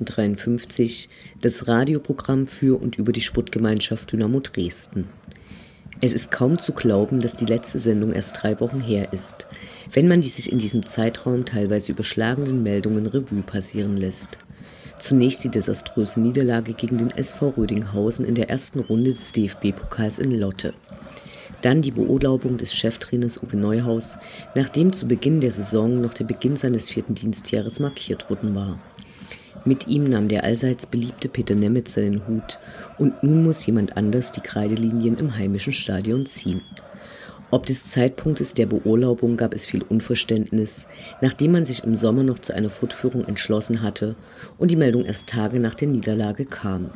1953 das Radioprogramm für und über die Sportgemeinschaft Dynamo Dresden. Es ist kaum zu glauben, dass die letzte Sendung erst drei Wochen her ist, wenn man die sich in diesem Zeitraum teilweise überschlagenden Meldungen Revue passieren lässt. Zunächst die desaströse Niederlage gegen den SV Rödinghausen in der ersten Runde des DFB-Pokals in Lotte. Dann die Beurlaubung des Cheftrainers Uwe Neuhaus, nachdem zu Beginn der Saison noch der Beginn seines vierten Dienstjahres markiert worden war. Mit ihm nahm der allseits beliebte Peter Nemitz seinen Hut und nun muss jemand anders die Kreidelinien im heimischen Stadion ziehen. Ob des Zeitpunktes der Beurlaubung gab es viel Unverständnis, nachdem man sich im Sommer noch zu einer Fortführung entschlossen hatte und die Meldung erst Tage nach der Niederlage kam.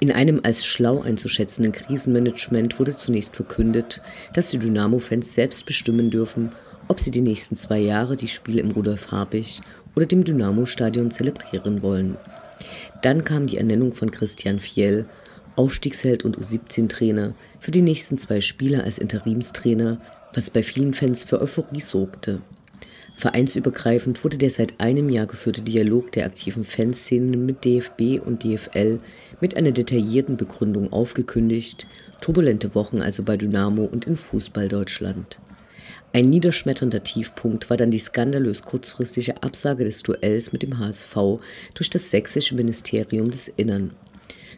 In einem als schlau einzuschätzenden Krisenmanagement wurde zunächst verkündet, dass die Dynamo-Fans selbst bestimmen dürfen, ob sie die nächsten zwei Jahre die Spiele im Rudolf Habich oder dem Dynamo-Stadion zelebrieren wollen. Dann kam die Ernennung von Christian Fiel, Aufstiegsheld und U17-Trainer, für die nächsten zwei Spiele als Interimstrainer, was bei vielen Fans für Euphorie sorgte. Vereinsübergreifend wurde der seit einem Jahr geführte Dialog der aktiven Fanszenen mit DFB und DFL mit einer detaillierten Begründung aufgekündigt, turbulente Wochen also bei Dynamo und in Fußball Deutschland. Ein niederschmetternder Tiefpunkt war dann die skandalös kurzfristige Absage des Duells mit dem HSV durch das sächsische Ministerium des Innern.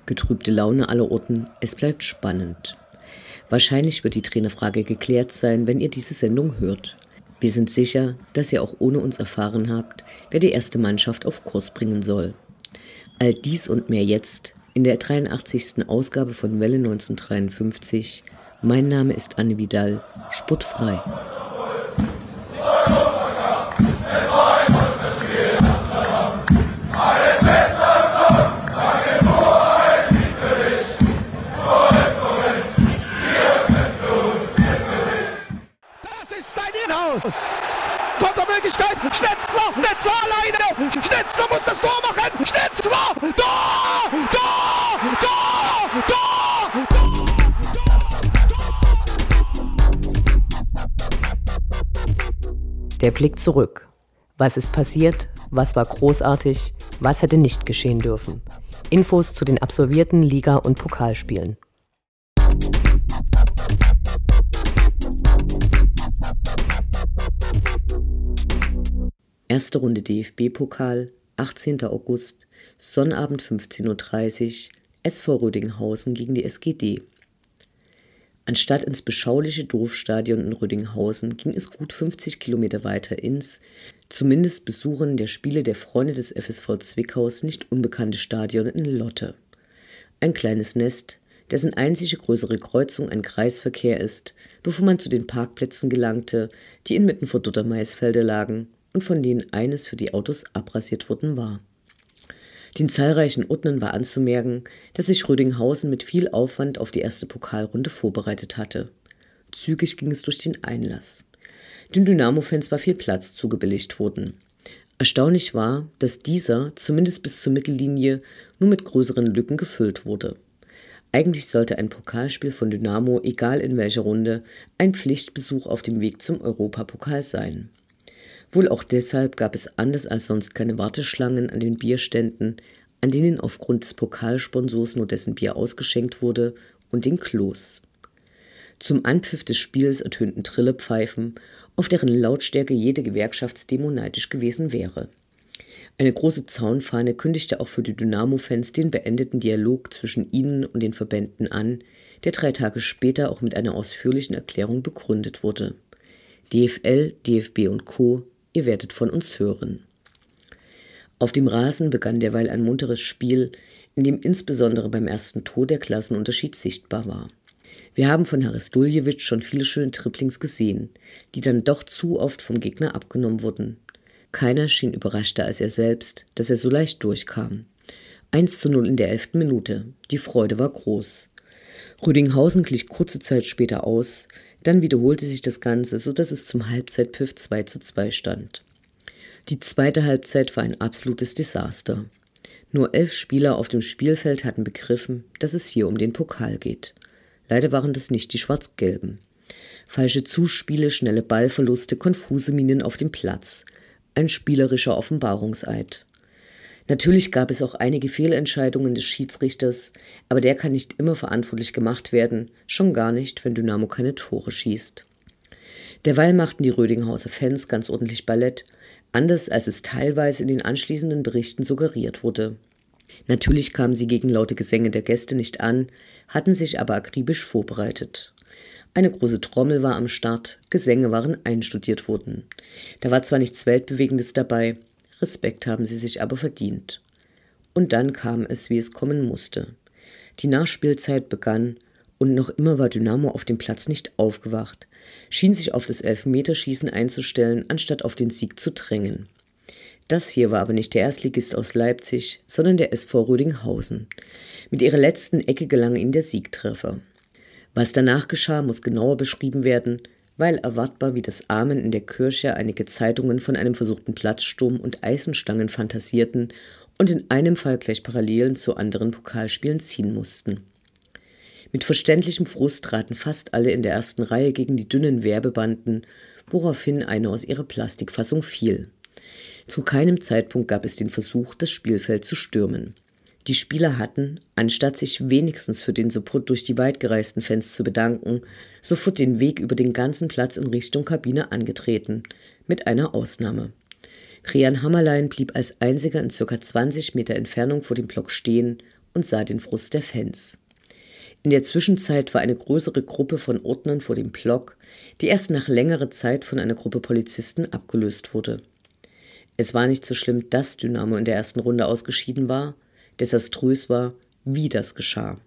Getrübte Laune aller Orten, es bleibt spannend. Wahrscheinlich wird die Trainerfrage geklärt sein, wenn ihr diese Sendung hört. Wir sind sicher, dass ihr auch ohne uns erfahren habt, wer die erste Mannschaft auf Kurs bringen soll. All dies und mehr jetzt in der 83. Ausgabe von Welle 1953. Mein Name ist Anne Vidal, sportfrei. Schnetzler, Schnetzler alleine. Schnetzler muss das Tor machen. Schnetzler, Tor, Tor, Tor, Tor, Tor. Der Blick zurück. Was ist passiert? Was war großartig? Was hätte nicht geschehen dürfen? Infos zu den absolvierten Liga- und Pokalspielen. Erste Runde DFB-Pokal, 18. August, Sonnabend 15.30 Uhr, SV Rödinghausen gegen die SGD. Anstatt ins beschauliche Dorfstadion in Rödinghausen ging es gut 50 Kilometer weiter ins, zumindest Besuchern der Spiele der Freunde des FSV Zwickhaus nicht unbekannte Stadion in Lotte. Ein kleines Nest, dessen einzige größere Kreuzung ein Kreisverkehr ist, bevor man zu den Parkplätzen gelangte, die inmitten verdorrter Maisfelder lagen und von denen eines für die Autos abrasiert worden war. Den zahlreichen Ordnern war anzumerken, dass sich Rödinghausen mit viel Aufwand auf die erste Pokalrunde vorbereitet hatte. Zügig ging es durch den Einlass. Den Dynamo-Fans war viel Platz zugebilligt worden. Erstaunlich war, dass dieser, zumindest bis zur Mittellinie, nur mit größeren Lücken gefüllt wurde. Eigentlich sollte ein Pokalspiel von Dynamo, egal in welcher Runde, ein Pflichtbesuch auf dem Weg zum Europapokal sein. Wohl auch deshalb gab es anders als sonst keine Warteschlangen an den Bierständen, an denen aufgrund des Pokalsponsors nur dessen Bier ausgeschenkt wurde, und den Klos. Zum Anpfiff des Spiels ertönten Trillepfeifen, auf deren Lautstärke jede Gewerkschaftsdemo neidisch gewesen wäre. Eine große Zaunfahne kündigte auch für die Dynamo-Fans den beendeten Dialog zwischen ihnen und den Verbänden an, der drei Tage später auch mit einer ausführlichen Erklärung begründet wurde. DFL, DFB und Co ihr werdet von uns hören. Auf dem Rasen begann derweil ein munteres Spiel, in dem insbesondere beim ersten Tor der Klassenunterschied sichtbar war. Wir haben von Haris Duljevic schon viele schöne Triplings gesehen, die dann doch zu oft vom Gegner abgenommen wurden. Keiner schien überraschter als er selbst, dass er so leicht durchkam. 1 zu 0 in der elften Minute. Die Freude war groß. Rüdinghausen glich kurze Zeit später aus, dann wiederholte sich das Ganze, so dass es zum Halbzeitpfiff 2 zu 2 stand. Die zweite Halbzeit war ein absolutes Desaster. Nur elf Spieler auf dem Spielfeld hatten begriffen, dass es hier um den Pokal geht. Leider waren das nicht die Schwarz-Gelben. Falsche Zuspiele, schnelle Ballverluste, konfuse Minen auf dem Platz. Ein spielerischer Offenbarungseid. Natürlich gab es auch einige Fehlentscheidungen des Schiedsrichters, aber der kann nicht immer verantwortlich gemacht werden, schon gar nicht, wenn Dynamo keine Tore schießt. Derweil machten die Rödinghauser Fans ganz ordentlich Ballett, anders als es teilweise in den anschließenden Berichten suggeriert wurde. Natürlich kamen sie gegen laute Gesänge der Gäste nicht an, hatten sich aber akribisch vorbereitet. Eine große Trommel war am Start, Gesänge waren einstudiert worden. Da war zwar nichts Weltbewegendes dabei, Respekt haben sie sich aber verdient. Und dann kam es, wie es kommen musste. Die Nachspielzeit begann, und noch immer war Dynamo auf dem Platz nicht aufgewacht, schien sich auf das Elfmeterschießen einzustellen, anstatt auf den Sieg zu drängen. Das hier war aber nicht der Erstligist aus Leipzig, sondern der SV Rödinghausen. Mit ihrer letzten Ecke gelang ihnen der Siegtreffer. Was danach geschah, muss genauer beschrieben werden, weil erwartbar wie das Amen in der Kirche einige Zeitungen von einem versuchten Platzsturm und Eisenstangen fantasierten und in einem Fall gleich Parallelen zu anderen Pokalspielen ziehen mussten. Mit verständlichem Frust traten fast alle in der ersten Reihe gegen die dünnen Werbebanden, woraufhin eine aus ihrer Plastikfassung fiel. Zu keinem Zeitpunkt gab es den Versuch, das Spielfeld zu stürmen. Die Spieler hatten, anstatt sich wenigstens für den Support durch die weitgereisten Fans zu bedanken, sofort den Weg über den ganzen Platz in Richtung Kabine angetreten, mit einer Ausnahme. Rian Hammerlein blieb als einziger in circa 20 Meter Entfernung vor dem Block stehen und sah den Frust der Fans. In der Zwischenzeit war eine größere Gruppe von Ordnern vor dem Block, die erst nach längerer Zeit von einer Gruppe Polizisten abgelöst wurde. Es war nicht so schlimm, dass Dynamo in der ersten Runde ausgeschieden war, desaströs war, wie das geschah.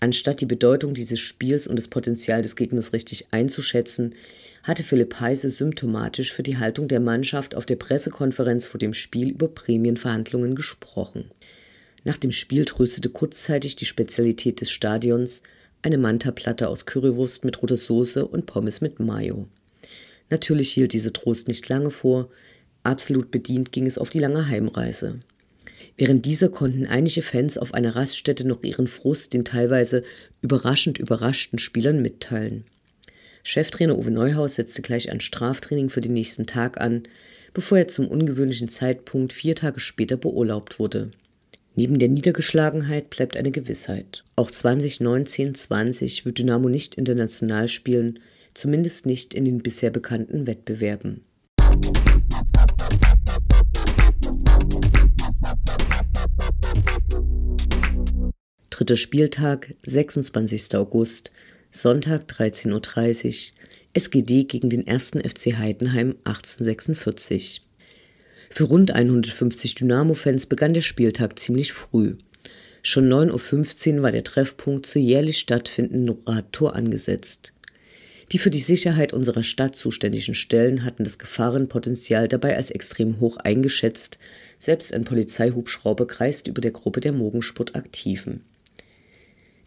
Anstatt die Bedeutung dieses Spiels und das Potenzial des Gegners richtig einzuschätzen, hatte Philipp Heise symptomatisch für die Haltung der Mannschaft auf der Pressekonferenz vor dem Spiel über Prämienverhandlungen gesprochen. Nach dem Spiel tröstete kurzzeitig die Spezialität des Stadions, eine Manta-Platte aus Currywurst mit roter Soße und Pommes mit Mayo. Natürlich hielt diese Trost nicht lange vor, Absolut bedient ging es auf die lange Heimreise. Während dieser konnten einige Fans auf einer Raststätte noch ihren Frust den teilweise überraschend überraschten Spielern mitteilen. Cheftrainer Uwe Neuhaus setzte gleich ein Straftraining für den nächsten Tag an, bevor er zum ungewöhnlichen Zeitpunkt vier Tage später beurlaubt wurde. Neben der Niedergeschlagenheit bleibt eine Gewissheit. Auch 2019-20 wird Dynamo nicht international spielen, zumindest nicht in den bisher bekannten Wettbewerben. Dritter Spieltag, 26. August, Sonntag 13.30 Uhr, SGD gegen den 1. FC Heidenheim 1846. Für rund 150 Dynamo-Fans begann der Spieltag ziemlich früh. Schon 9.15 Uhr war der Treffpunkt zur jährlich stattfindenden Radtour angesetzt. Die für die Sicherheit unserer Stadt zuständigen Stellen hatten das Gefahrenpotenzial dabei als extrem hoch eingeschätzt. Selbst ein Polizeihubschrauber kreist über der Gruppe der Mogensportaktiven.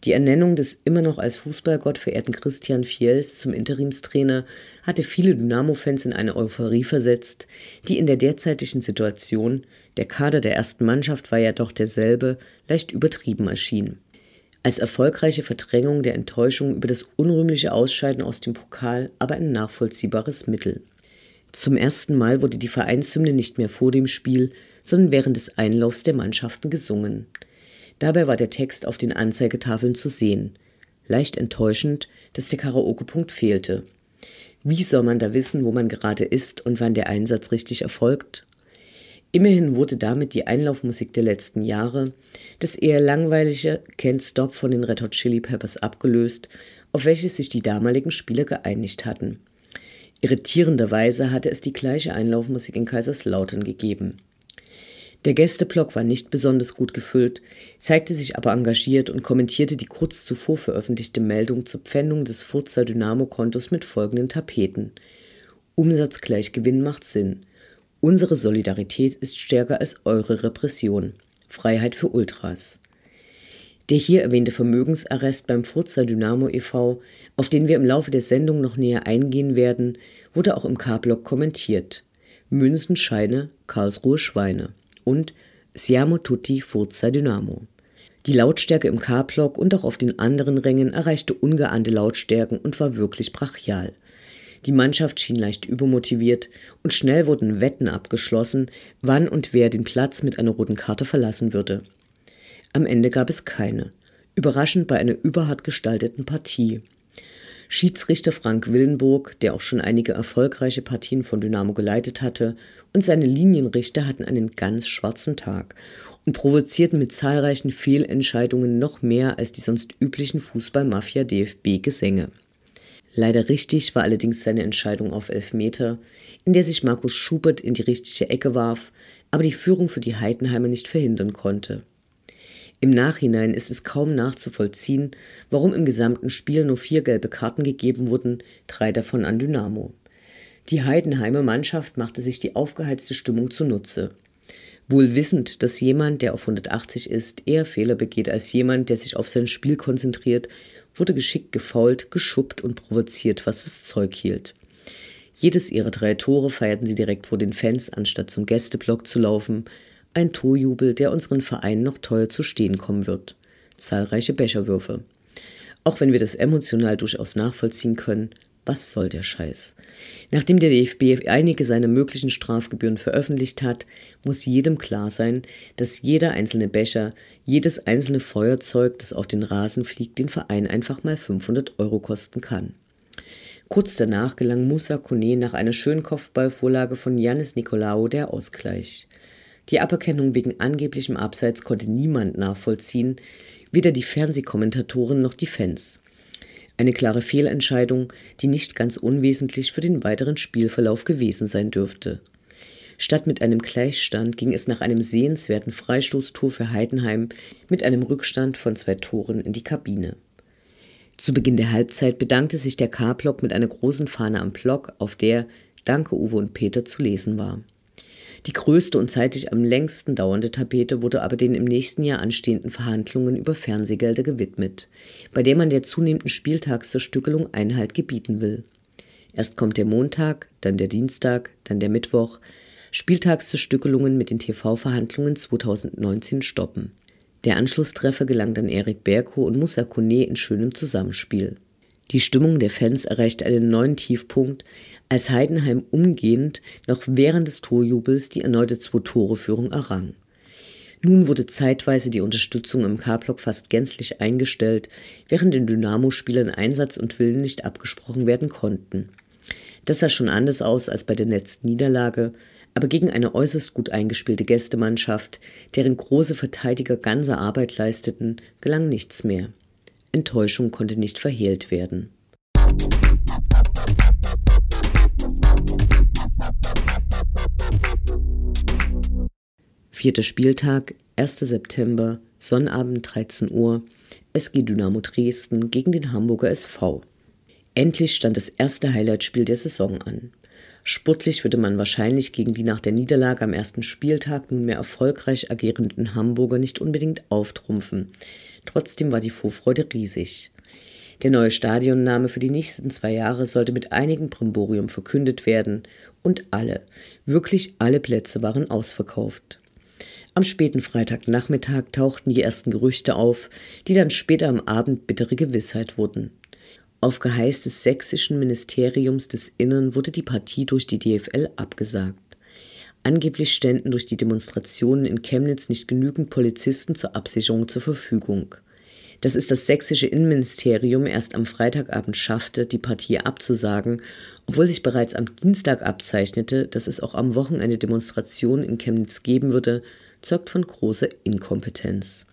Die Ernennung des immer noch als Fußballgott verehrten Christian Fiels zum Interimstrainer hatte viele Dynamo-Fans in eine Euphorie versetzt, die in der derzeitigen Situation, der Kader der ersten Mannschaft war ja doch derselbe, leicht übertrieben erschien. Als erfolgreiche Verdrängung der Enttäuschung über das unrühmliche Ausscheiden aus dem Pokal aber ein nachvollziehbares Mittel. Zum ersten Mal wurde die Vereinshymne nicht mehr vor dem Spiel, sondern während des Einlaufs der Mannschaften gesungen. Dabei war der Text auf den Anzeigetafeln zu sehen. Leicht enttäuschend, dass der Karaoke-Punkt fehlte. Wie soll man da wissen, wo man gerade ist und wann der Einsatz richtig erfolgt? Immerhin wurde damit die Einlaufmusik der letzten Jahre, das eher langweilige Can't Stop von den Red Hot Chili Peppers abgelöst, auf welches sich die damaligen Spieler geeinigt hatten. Irritierenderweise hatte es die gleiche Einlaufmusik in Kaiserslautern gegeben. Der Gästeblock war nicht besonders gut gefüllt, zeigte sich aber engagiert und kommentierte die kurz zuvor veröffentlichte Meldung zur Pfändung des Furzer Dynamo-Kontos mit folgenden Tapeten. Umsatz gleich Gewinn macht Sinn. Unsere Solidarität ist stärker als eure Repression. Freiheit für Ultras. Der hier erwähnte Vermögensarrest beim Furzer Dynamo e.V., auf den wir im Laufe der Sendung noch näher eingehen werden, wurde auch im K-Block kommentiert. Münzen, Scheine, Karlsruhe Schweine und Siamo tutti Furza Dynamo. Die Lautstärke im K-Block und auch auf den anderen Rängen erreichte ungeahnte Lautstärken und war wirklich brachial. Die Mannschaft schien leicht übermotiviert und schnell wurden Wetten abgeschlossen, wann und wer den Platz mit einer roten Karte verlassen würde. Am Ende gab es keine. Überraschend bei einer überhart gestalteten Partie. Schiedsrichter Frank Willenburg, der auch schon einige erfolgreiche Partien von Dynamo geleitet hatte, und seine Linienrichter hatten einen ganz schwarzen Tag und provozierten mit zahlreichen Fehlentscheidungen noch mehr als die sonst üblichen Fußball-Mafia-DFB-Gesänge. Leider richtig war allerdings seine Entscheidung auf Elfmeter, in der sich Markus Schubert in die richtige Ecke warf, aber die Führung für die Heidenheimer nicht verhindern konnte. Im Nachhinein ist es kaum nachzuvollziehen, warum im gesamten Spiel nur vier gelbe Karten gegeben wurden, drei davon an Dynamo. Die Heidenheimer Mannschaft machte sich die aufgeheizte Stimmung zunutze. Wohl wissend, dass jemand, der auf 180 ist, eher Fehler begeht als jemand, der sich auf sein Spiel konzentriert, wurde geschickt gefault, geschuppt und provoziert, was das Zeug hielt. Jedes ihrer drei Tore feierten sie direkt vor den Fans, anstatt zum Gästeblock zu laufen, ein Torjubel, der unseren Verein noch teuer zu stehen kommen wird. Zahlreiche Becherwürfe. Auch wenn wir das emotional durchaus nachvollziehen können, was soll der Scheiß? Nachdem der DFB einige seiner möglichen Strafgebühren veröffentlicht hat, muss jedem klar sein, dass jeder einzelne Becher, jedes einzelne Feuerzeug, das auf den Rasen fliegt, den Verein einfach mal 500 Euro kosten kann. Kurz danach gelang Musa Kone nach einer schönen Kopfballvorlage von Janis Nikolaou der Ausgleich. Die Aberkennung wegen angeblichem Abseits konnte niemand nachvollziehen, weder die Fernsehkommentatoren noch die Fans. Eine klare Fehlentscheidung, die nicht ganz unwesentlich für den weiteren Spielverlauf gewesen sein dürfte. Statt mit einem Gleichstand ging es nach einem sehenswerten Freistoßtor für Heidenheim mit einem Rückstand von zwei Toren in die Kabine. Zu Beginn der Halbzeit bedankte sich der K-Block mit einer großen Fahne am Block, auf der Danke Uwe und Peter zu lesen war. Die größte und zeitlich am längsten dauernde Tapete wurde aber den im nächsten Jahr anstehenden Verhandlungen über Fernsehgelder gewidmet, bei der man der zunehmenden Spieltagszerstückelung Einhalt gebieten will. Erst kommt der Montag, dann der Dienstag, dann der Mittwoch. Spieltagszerstückelungen mit den TV-Verhandlungen 2019 stoppen. Der Anschlusstreffer gelang dann Erik Berko und Musa Kone in schönem Zusammenspiel. Die Stimmung der Fans erreichte einen neuen Tiefpunkt, als Heidenheim umgehend noch während des Torjubels die erneute Zwei-Tore-Führung errang. Nun wurde zeitweise die Unterstützung im K-Block fast gänzlich eingestellt, während den Dynamo-Spielern Einsatz und Willen nicht abgesprochen werden konnten. Das sah schon anders aus als bei der letzten Niederlage, aber gegen eine äußerst gut eingespielte Gästemannschaft, deren große Verteidiger ganze Arbeit leisteten, gelang nichts mehr. Enttäuschung konnte nicht verhehlt werden. Vierter Spieltag, 1. September, Sonnabend 13 Uhr, SG Dynamo Dresden gegen den Hamburger SV. Endlich stand das erste Highlightspiel der Saison an. Sportlich würde man wahrscheinlich gegen die nach der Niederlage am ersten Spieltag nunmehr erfolgreich agierenden Hamburger nicht unbedingt auftrumpfen. Trotzdem war die Vorfreude riesig. Der neue Stadionname für die nächsten zwei Jahre sollte mit einigem Brimborium verkündet werden und alle, wirklich alle Plätze waren ausverkauft. Am späten Freitagnachmittag tauchten die ersten Gerüchte auf, die dann später am Abend bittere Gewissheit wurden. Auf Geheiß des sächsischen Ministeriums des Innern wurde die Partie durch die DFL abgesagt. Angeblich ständen durch die Demonstrationen in Chemnitz nicht genügend Polizisten zur Absicherung zur Verfügung. Dass es das sächsische Innenministerium erst am Freitagabend schaffte, die Partie abzusagen, obwohl sich bereits am Dienstag abzeichnete, dass es auch am Wochenende Demonstrationen in Chemnitz geben würde, zeugt von großer Inkompetenz.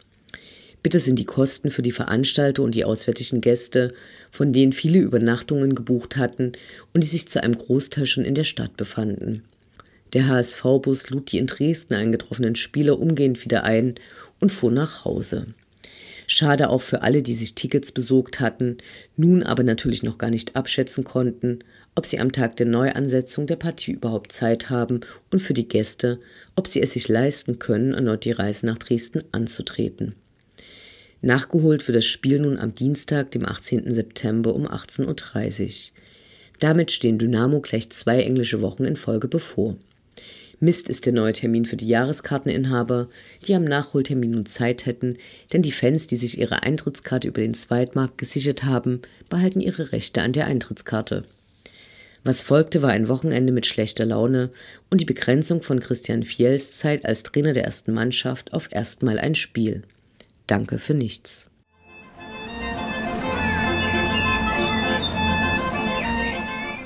Bitte sind die Kosten für die Veranstalter und die auswärtigen Gäste, von denen viele Übernachtungen gebucht hatten und die sich zu einem Großteil schon in der Stadt befanden. Der HSV-Bus lud die in Dresden eingetroffenen Spieler umgehend wieder ein und fuhr nach Hause. Schade auch für alle, die sich Tickets besorgt hatten, nun aber natürlich noch gar nicht abschätzen konnten, ob sie am Tag der Neuansetzung der Partie überhaupt Zeit haben und für die Gäste, ob sie es sich leisten können, erneut die Reise nach Dresden anzutreten. Nachgeholt wird das Spiel nun am Dienstag, dem 18. September um 18.30 Uhr. Damit stehen Dynamo gleich zwei englische Wochen in Folge bevor. Mist ist der neue Termin für die Jahreskarteninhaber, die am Nachholtermin nun Zeit hätten, denn die Fans, die sich ihre Eintrittskarte über den Zweitmarkt gesichert haben, behalten ihre Rechte an der Eintrittskarte. Was folgte, war ein Wochenende mit schlechter Laune und die Begrenzung von Christian Fiels Zeit als Trainer der ersten Mannschaft auf erstmal ein Spiel. Danke für nichts.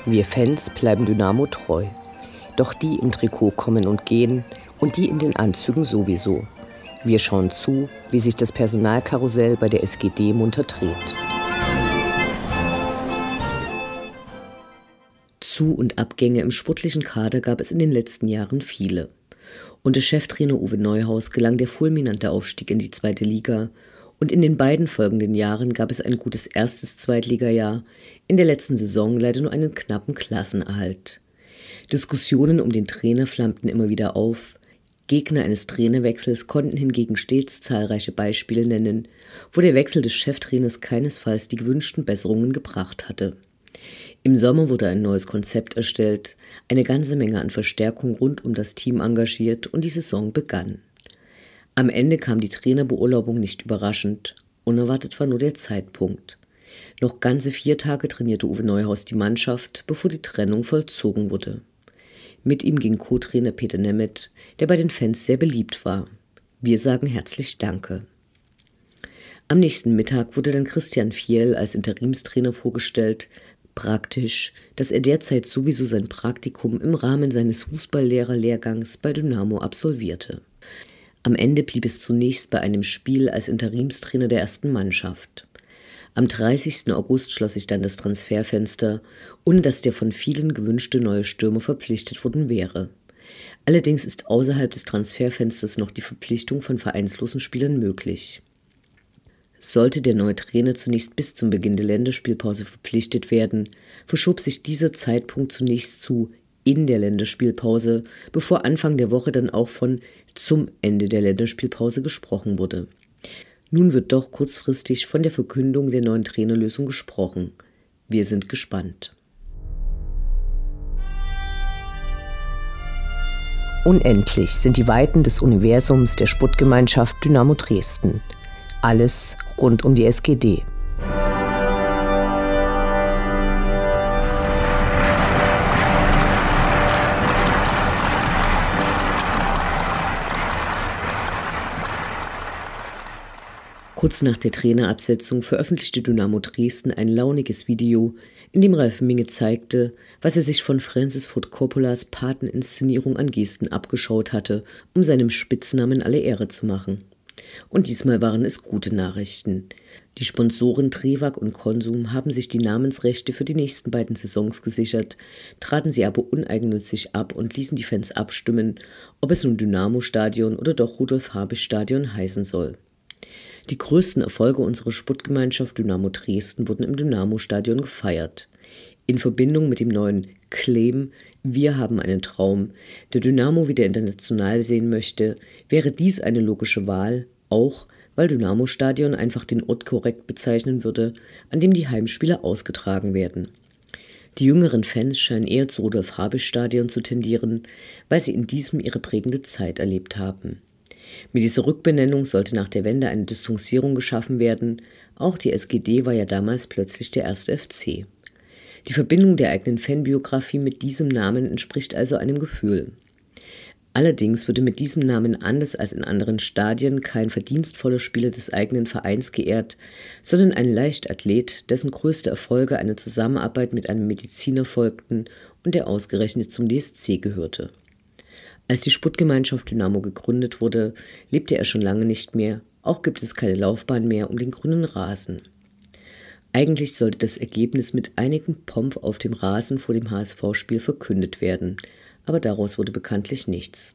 Wir Fans bleiben Dynamo treu. Doch die im Trikot kommen und gehen und die in den Anzügen sowieso. Wir schauen zu, wie sich das Personalkarussell bei der SGD munter dreht. Zu- und Abgänge im sportlichen Kader gab es in den letzten Jahren viele. Unter Cheftrainer Uwe Neuhaus gelang der fulminante Aufstieg in die zweite Liga und in den beiden folgenden Jahren gab es ein gutes erstes Zweitligajahr, in der letzten Saison leider nur einen knappen Klassenerhalt. Diskussionen um den Trainer flammten immer wieder auf. Gegner eines Trainerwechsels konnten hingegen stets zahlreiche Beispiele nennen, wo der Wechsel des Cheftrainers keinesfalls die gewünschten Besserungen gebracht hatte. Im Sommer wurde ein neues Konzept erstellt, eine ganze Menge an Verstärkung rund um das Team engagiert und die Saison begann. Am Ende kam die Trainerbeurlaubung nicht überraschend, unerwartet war nur der Zeitpunkt. Noch ganze vier Tage trainierte Uwe Neuhaus die Mannschaft, bevor die Trennung vollzogen wurde. Mit ihm ging Co-Trainer Peter Nemeth, der bei den Fans sehr beliebt war. Wir sagen herzlich Danke. Am nächsten Mittag wurde dann Christian Fiel als Interimstrainer vorgestellt. Praktisch, dass er derzeit sowieso sein Praktikum im Rahmen seines Fußballlehrerlehrgangs bei Dynamo absolvierte. Am Ende blieb es zunächst bei einem Spiel als Interimstrainer der ersten Mannschaft. Am 30. August schloss sich dann das Transferfenster, ohne dass der von vielen gewünschte neue Stürmer verpflichtet worden wäre. Allerdings ist außerhalb des Transferfensters noch die Verpflichtung von vereinslosen Spielern möglich. Sollte der neue Trainer zunächst bis zum Beginn der Länderspielpause verpflichtet werden, verschob sich dieser Zeitpunkt zunächst zu in der Länderspielpause, bevor Anfang der Woche dann auch von zum Ende der Länderspielpause gesprochen wurde. Nun wird doch kurzfristig von der Verkündung der neuen Trainerlösung gesprochen. Wir sind gespannt. Unendlich sind die Weiten des Universums der Sputtgemeinschaft Dynamo Dresden. Alles rund um die SGD. Kurz nach der Trainerabsetzung veröffentlichte Dynamo Dresden ein launiges Video, in dem Ralf Minge zeigte, was er sich von Francis Ford Coppolas Pateninszenierung an Gesten abgeschaut hatte, um seinem Spitznamen alle Ehre zu machen. Und diesmal waren es gute Nachrichten. Die Sponsoren Trewag und Konsum haben sich die Namensrechte für die nächsten beiden Saisons gesichert, traten sie aber uneigennützig ab und ließen die Fans abstimmen, ob es nun Dynamo Stadion oder doch Rudolf Habich Stadion heißen soll. Die größten Erfolge unserer Sportgemeinschaft Dynamo Dresden wurden im Dynamo-Stadion gefeiert. In Verbindung mit dem neuen Claim Wir haben einen Traum, der Dynamo wieder international sehen möchte, wäre dies eine logische Wahl, auch weil Dynamo Stadion einfach den Ort korrekt bezeichnen würde, an dem die Heimspiele ausgetragen werden. Die jüngeren Fans scheinen eher zu Rudolf Habich Stadion zu tendieren, weil sie in diesem ihre prägende Zeit erlebt haben. Mit dieser Rückbenennung sollte nach der Wende eine Distanzierung geschaffen werden. Auch die SGD war ja damals plötzlich der erste FC. Die Verbindung der eigenen Fanbiografie mit diesem Namen entspricht also einem Gefühl. Allerdings würde mit diesem Namen anders als in anderen Stadien kein verdienstvoller Spieler des eigenen Vereins geehrt, sondern ein Leichtathlet, dessen größte Erfolge einer Zusammenarbeit mit einem Mediziner folgten und der ausgerechnet zum DSC gehörte. Als die Sputtgemeinschaft Dynamo gegründet wurde, lebte er schon lange nicht mehr, auch gibt es keine Laufbahn mehr um den grünen Rasen. Eigentlich sollte das Ergebnis mit einigem Pomp auf dem Rasen vor dem HSV-Spiel verkündet werden. aber daraus wurde bekanntlich nichts.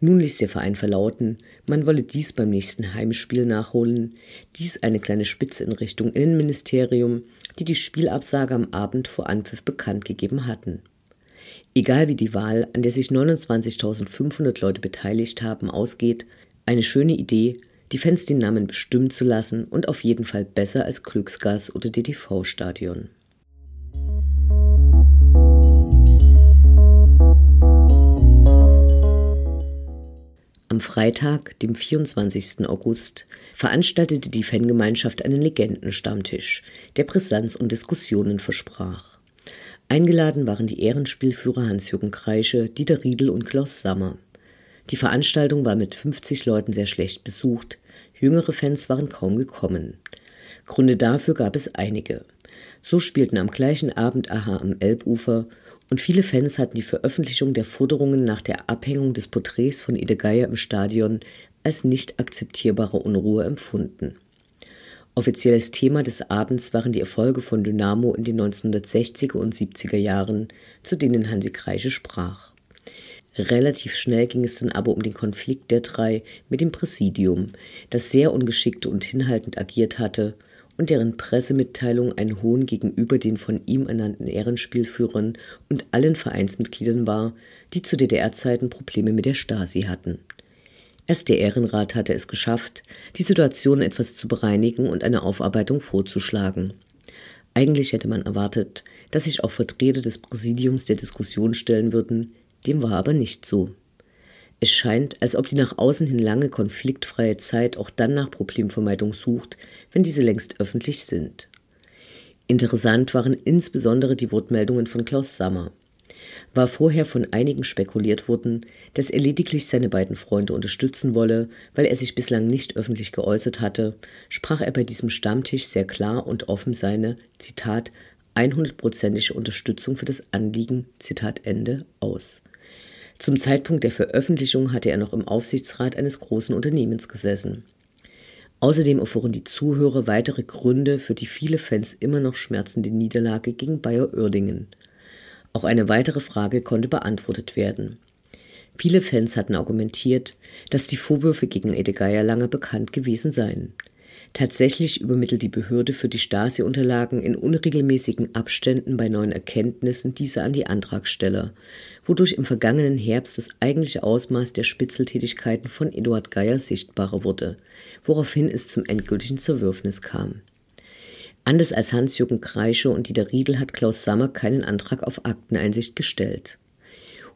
Nun ließ der Verein verlauten, man wolle dies beim nächsten Heimspiel nachholen, dies eine kleine Spitze in Richtung Innenministerium, die die Spielabsage am Abend vor Anpfiff bekannt gegeben hatten. Egal wie die Wahl, an der sich 29.500 Leute beteiligt haben, ausgeht, eine schöne Idee, die Fans den Namen bestimmen zu lassen und auf jeden Fall besser als Glücksgas oder DTV-Stadion. Am Freitag, dem 24. August, veranstaltete die Fangemeinschaft einen Legendenstammtisch, der Brisanz und Diskussionen versprach. Eingeladen waren die Ehrenspielführer Hans-Jürgen Kreische, Dieter Riedel und Klaus Sammer. Die Veranstaltung war mit 50 Leuten sehr schlecht besucht, jüngere Fans waren kaum gekommen. Gründe dafür gab es einige. So spielten am gleichen Abend Aha am Elbufer und viele Fans hatten die Veröffentlichung der Forderungen nach der Abhängung des Porträts von Ede Geier im Stadion als nicht akzeptierbare Unruhe empfunden. Offizielles Thema des Abends waren die Erfolge von Dynamo in den 1960er und 70er Jahren, zu denen Hansi Kreische sprach. Relativ schnell ging es dann aber um den Konflikt der drei mit dem Präsidium, das sehr ungeschickt und hinhaltend agiert hatte und deren Pressemitteilung ein Hohn gegenüber den von ihm ernannten Ehrenspielführern und allen Vereinsmitgliedern war, die zu DDR-Zeiten Probleme mit der Stasi hatten. Erst der Ehrenrat hatte es geschafft, die Situation etwas zu bereinigen und eine Aufarbeitung vorzuschlagen. Eigentlich hätte man erwartet, dass sich auch Vertreter des Präsidiums der Diskussion stellen würden, dem war aber nicht so. Es scheint, als ob die nach außen hin lange konfliktfreie Zeit auch dann nach Problemvermeidung sucht, wenn diese längst öffentlich sind. Interessant waren insbesondere die Wortmeldungen von Klaus Sammer. War vorher von einigen spekuliert worden, dass er lediglich seine beiden Freunde unterstützen wolle, weil er sich bislang nicht öffentlich geäußert hatte, sprach er bei diesem Stammtisch sehr klar und offen seine, Zitat, 100-prozentige Unterstützung für das Anliegen, Zitat Ende, aus. Zum Zeitpunkt der Veröffentlichung hatte er noch im Aufsichtsrat eines großen Unternehmens gesessen. Außerdem erfuhren die Zuhörer weitere Gründe für die viele Fans immer noch schmerzende Niederlage gegen Bayer Oerdingen. Auch eine weitere Frage konnte beantwortet werden. Viele Fans hatten argumentiert, dass die Vorwürfe gegen Ede Geier lange bekannt gewesen seien. Tatsächlich übermittelt die Behörde für die Stasi-Unterlagen in unregelmäßigen Abständen bei neuen Erkenntnissen diese an die Antragsteller, wodurch im vergangenen Herbst das eigentliche Ausmaß der Spitzeltätigkeiten von Eduard Geier sichtbarer wurde, woraufhin es zum endgültigen Zerwürfnis kam. Anders als Hans-Jürgen Kreische und Dieter Riedel hat Klaus Sammer keinen Antrag auf Akteneinsicht gestellt.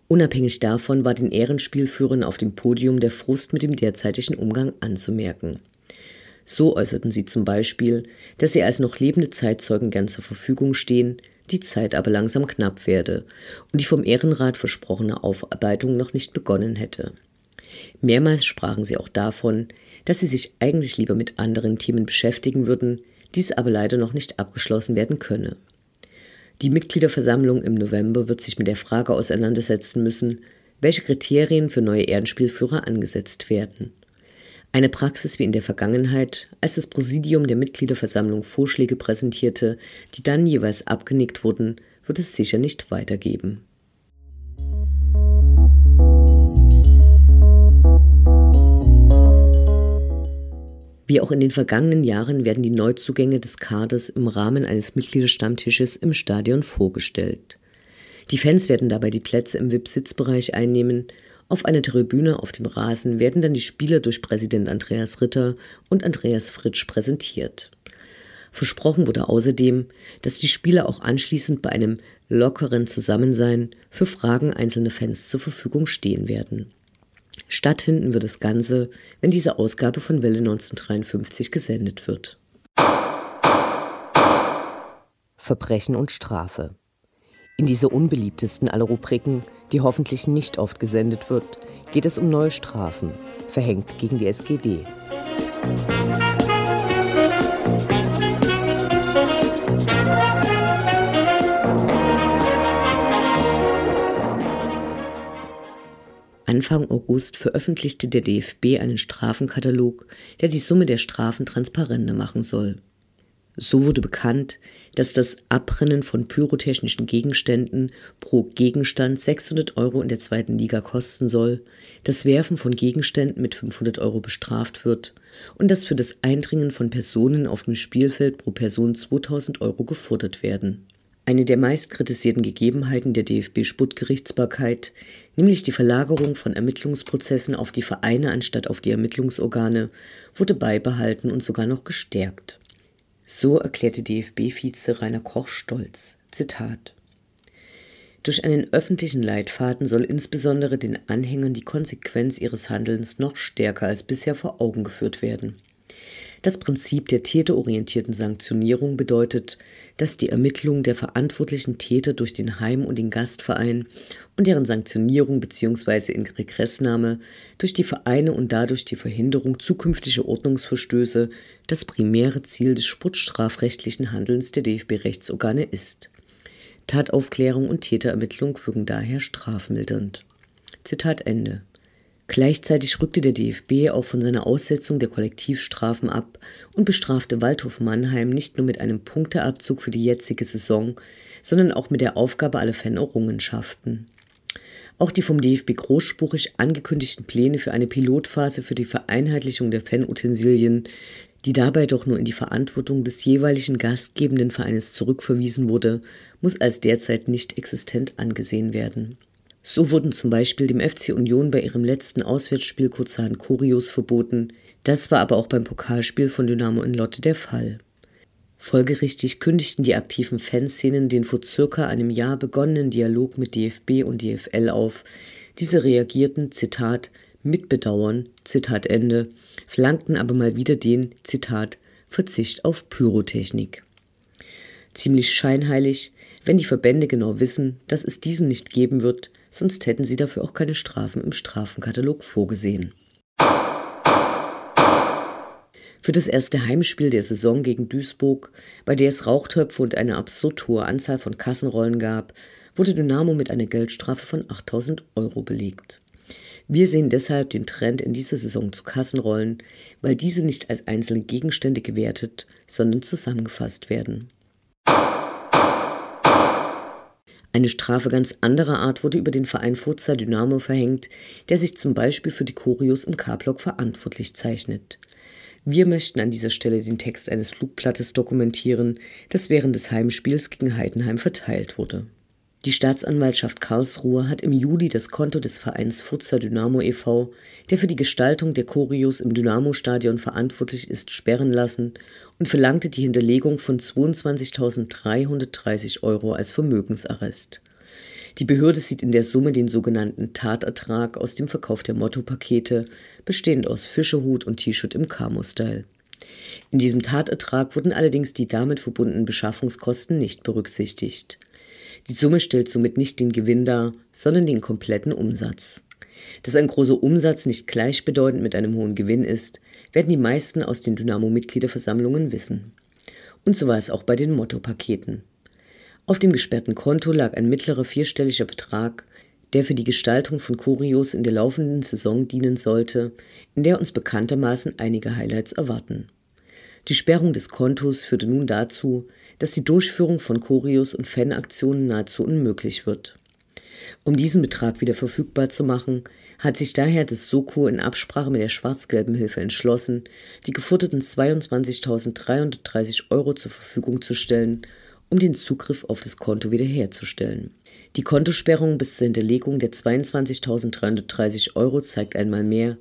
Unabhängig davon war den Ehrenspielführern auf dem Podium der Frust mit dem derzeitigen Umgang anzumerken. So äußerten sie zum Beispiel, dass sie als noch lebende Zeitzeugen gern zur Verfügung stehen, die Zeit aber langsam knapp werde und die vom Ehrenrat versprochene Aufarbeitung noch nicht begonnen hätte. Mehrmals sprachen sie auch davon, dass sie sich eigentlich lieber mit anderen Themen beschäftigen würden, dies aber leider noch nicht abgeschlossen werden könne. Die Mitgliederversammlung im November wird sich mit der Frage auseinandersetzen müssen, welche Kriterien für neue Ehrenspielführer angesetzt werden. Eine Praxis wie in der Vergangenheit, als das Präsidium der Mitgliederversammlung Vorschläge präsentierte, die dann jeweils abgenickt wurden, wird es sicher nicht weitergeben. Wie auch in den vergangenen Jahren werden die Neuzugänge des Kaders im Rahmen eines Mitgliederstammtisches im Stadion vorgestellt. Die Fans werden dabei die Plätze im VIP-Sitzbereich einnehmen auf einer Tribüne auf dem Rasen werden dann die Spieler durch Präsident Andreas Ritter und Andreas Fritsch präsentiert. Versprochen wurde außerdem, dass die Spieler auch anschließend bei einem lockeren Zusammensein für Fragen einzelner Fans zur Verfügung stehen werden. Stattfinden wird das Ganze, wenn diese Ausgabe von Welle 1953 gesendet wird. Verbrechen und Strafe. In dieser unbeliebtesten aller Rubriken die hoffentlich nicht oft gesendet wird, geht es um neue Strafen, verhängt gegen die SGD. Anfang August veröffentlichte der DFB einen Strafenkatalog, der die Summe der Strafen transparenter machen soll. So wurde bekannt, dass das Abbrennen von pyrotechnischen Gegenständen pro Gegenstand 600 Euro in der zweiten Liga kosten soll, das Werfen von Gegenständen mit 500 Euro bestraft wird und dass für das Eindringen von Personen auf dem Spielfeld pro Person 2000 Euro gefordert werden. Eine der meist kritisierten Gegebenheiten der DFB-Sputtgerichtsbarkeit, nämlich die Verlagerung von Ermittlungsprozessen auf die Vereine anstatt auf die Ermittlungsorgane, wurde beibehalten und sogar noch gestärkt. So erklärte DFB-Vize Rainer Koch stolz. Zitat durch einen öffentlichen Leitfaden soll insbesondere den Anhängern die Konsequenz ihres Handelns noch stärker als bisher vor Augen geführt werden. Das Prinzip der täterorientierten Sanktionierung bedeutet, dass die Ermittlung der verantwortlichen Täter durch den Heim- und den Gastverein und deren Sanktionierung bzw. in Regressnahme durch die Vereine und dadurch die Verhinderung zukünftiger Ordnungsverstöße das primäre Ziel des sportstrafrechtlichen Handelns der DFB-Rechtsorgane ist. Tataufklärung und Täterermittlung wirken daher strafmildernd. Zitat Ende. Gleichzeitig rückte der DFB auch von seiner Aussetzung der Kollektivstrafen ab und bestrafte Waldhof Mannheim nicht nur mit einem Punkteabzug für die jetzige Saison, sondern auch mit der Aufgabe aller Fanerrungenschaften. Auch die vom DFB großspurig angekündigten Pläne für eine Pilotphase für die Vereinheitlichung der Fanutensilien die dabei doch nur in die Verantwortung des jeweiligen gastgebenden Vereines zurückverwiesen wurde, muss als derzeit nicht existent angesehen werden. So wurden zum Beispiel dem FC Union bei ihrem letzten Auswärtsspiel kurzerhand Choreos verboten, das war aber auch beim Pokalspiel von Dynamo in Lotte der Fall. Folgerichtig kündigten die aktiven Fanszenen den vor circa einem Jahr begonnenen Dialog mit DFB und DFL auf. Diese reagierten, Zitat, mit Bedauern, Zitat Ende, verlangten aber mal wieder den, Zitat, Verzicht auf Pyrotechnik. Ziemlich scheinheilig, wenn die Verbände genau wissen, dass es diesen nicht geben wird, sonst hätten sie dafür auch keine Strafen im Strafenkatalog vorgesehen. Für das erste Heimspiel der Saison gegen Duisburg, bei der es Rauchtöpfe und eine absurd hohe Anzahl von Kassenrollen gab, wurde Dynamo mit einer Geldstrafe von 8000 Euro belegt. Wir sehen deshalb den Trend in dieser Saison zu Kassenrollen, weil diese nicht als einzelne Gegenstände gewertet, sondern zusammengefasst werden. Eine Strafe ganz anderer Art wurde über den Verein Forza Dynamo verhängt, der sich zum Beispiel für die Choreos im K-Block verantwortlich zeichnet. Wir möchten an dieser Stelle den Text eines Flugblattes dokumentieren, das während des Heimspiels gegen Heidenheim verteilt wurde. Die Staatsanwaltschaft Karlsruhe hat im Juli das Konto des Vereins Furzer Dynamo e.V., der für die Gestaltung der Choreos im Dynamo-Stadion verantwortlich ist, sperren lassen und verlangte die Hinterlegung von 22.330 Euro als Vermögensarrest. Die Behörde sieht in der Summe den sogenannten Tatertrag aus dem Verkauf der Motto-Pakete, bestehend aus Fischehut und T-Shirt im Camo-Style. In diesem Tatertrag wurden allerdings die damit verbundenen Beschaffungskosten nicht berücksichtigt. Die Summe stellt somit nicht den Gewinn dar, sondern den kompletten Umsatz. Dass ein großer Umsatz nicht gleichbedeutend mit einem hohen Gewinn ist, werden die meisten aus den Dynamo-Mitgliederversammlungen wissen. Und so war es auch bei den Motto-Paketen. Auf dem gesperrten Konto lag ein mittlerer vierstelliger Betrag, der für die Gestaltung von Kurios in der laufenden Saison dienen sollte, in der uns bekanntermaßen einige Highlights erwarten. Die Sperrung des Kontos führte nun dazu, dass die Durchführung von Choreos und Fanaktionen nahezu unmöglich wird. Um diesen Betrag wieder verfügbar zu machen, hat sich daher das Soko in Absprache mit der Schwarz-Gelben Hilfe entschlossen, die geforderten 22.330 Euro zur Verfügung zu stellen, um den Zugriff auf das Konto wiederherzustellen. Die Kontosperrung bis zur Hinterlegung der 22.330 Euro zeigt einmal mehr,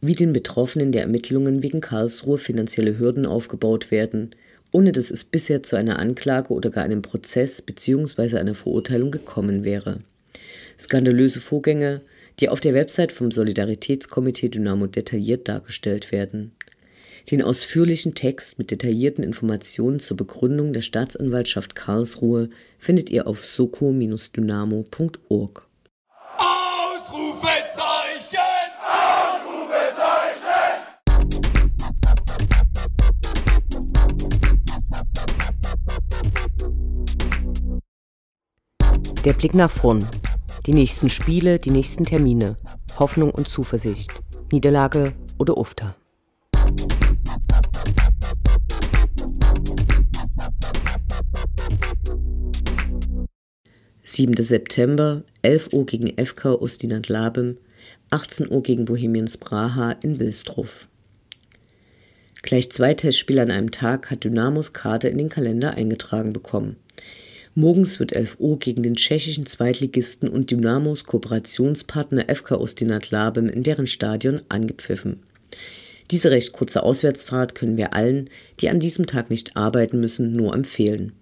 wie den Betroffenen der Ermittlungen wegen Karlsruhe finanzielle Hürden aufgebaut werden, ohne dass es bisher zu einer Anklage oder gar einem Prozess bzw. einer Verurteilung gekommen wäre. Skandalöse Vorgänge, die auf der Website vom Solidaritätskomitee Dynamo detailliert dargestellt werden. Den ausführlichen Text mit detaillierten Informationen zur Begründung der Staatsanwaltschaft Karlsruhe findet ihr auf soko-dynamo.org. Ausrufezeichen! Der Blick nach vorn. Die nächsten Spiele, die nächsten Termine. Hoffnung und Zuversicht. Niederlage oder Ufta. Siebter September, 11 Uhr gegen FK Ustinat Labem, 18 Uhr gegen Bohemians Braha in Wilsdruff. Gleich zwei Testspiele an einem Tag hat Dynamos Karte in den Kalender eingetragen bekommen. Morgens wird 11 Uhr gegen den tschechischen Zweitligisten und Dynamos Kooperationspartner FK Ostinat Labem in deren Stadion angepfiffen. Diese recht kurze Auswärtsfahrt können wir allen, die an diesem Tag nicht arbeiten müssen, nur empfehlen.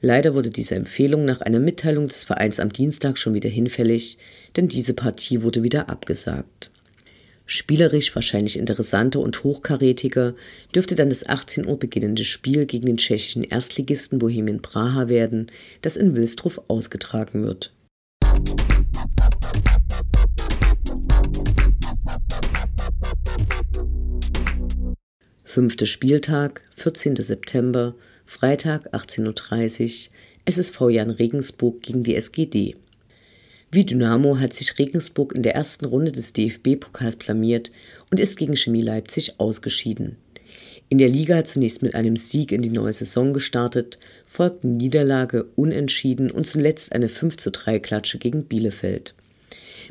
Leider wurde diese Empfehlung nach einer Mitteilung des Vereins am Dienstag schon wieder hinfällig, denn diese Partie wurde wieder abgesagt. Spielerisch wahrscheinlich interessanter und hochkarätiger dürfte dann das 18 Uhr beginnende Spiel gegen den tschechischen Erstligisten Bohemian Praha werden, das in Wilsdruff ausgetragen wird. Fünfter Spieltag, 14. September, Freitag 18.30 Uhr, SSV Jan Regensburg gegen die SGD. Wie Dynamo hat sich Regensburg in der ersten Runde des DFB-Pokals blamiert und ist gegen Chemie Leipzig ausgeschieden. In der Liga zunächst mit einem Sieg in die neue Saison gestartet, folgten Niederlage, Unentschieden und zuletzt eine 5 zu 3 Klatsche gegen Bielefeld.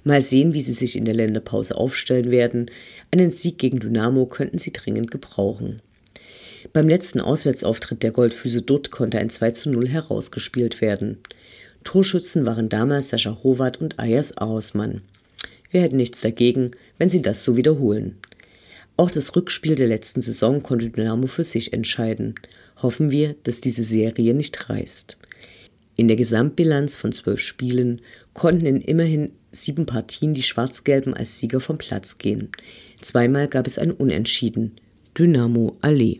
Mal sehen, wie sie sich in der Länderpause aufstellen werden. Einen Sieg gegen Dynamo könnten sie dringend gebrauchen. Beim letzten Auswärtsauftritt der Goldfüße Dutt konnte ein 2 zu 0 herausgespielt werden. Torschützen waren damals Sascha Howard und Ayas Ahausmann. Wir hätten nichts dagegen, wenn sie das so wiederholen. Auch das Rückspiel der letzten Saison konnte Dynamo für sich entscheiden. Hoffen wir, dass diese Serie nicht reißt. In der Gesamtbilanz von zwölf Spielen konnten in immerhin sieben Partien die Schwarz-Gelben als Sieger vom Platz gehen. Zweimal gab es ein Unentschieden. Dynamo Allee.